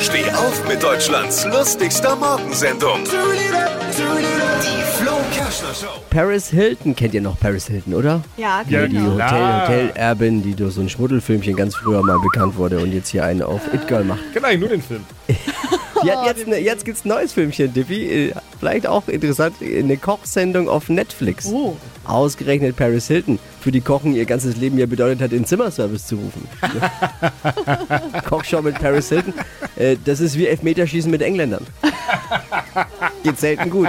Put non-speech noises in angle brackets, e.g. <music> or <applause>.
Steh auf mit Deutschlands lustigster Morgensendung. Die Flo Show. Paris Hilton, kennt ihr noch Paris Hilton, oder? Ja, Ja, die genau. Hotel, Hotelerbin, die durch so ein Schmuddelfilmchen ganz früher mal bekannt wurde und jetzt hier einen auf It Girl macht. Eigentlich nur den Film. Hat jetzt, ne, jetzt gibt's ein neues Filmchen, Diffie. Äh, Vielleicht auch interessant, eine Kochsendung auf Netflix. Oh. Ausgerechnet Paris Hilton, für die Kochen ihr ganzes Leben ja bedeutet hat, den Zimmerservice zu rufen. <laughs> Kochshow mit Paris Hilton, äh, das ist wie Elfmeterschießen mit Engländern. Geht selten gut.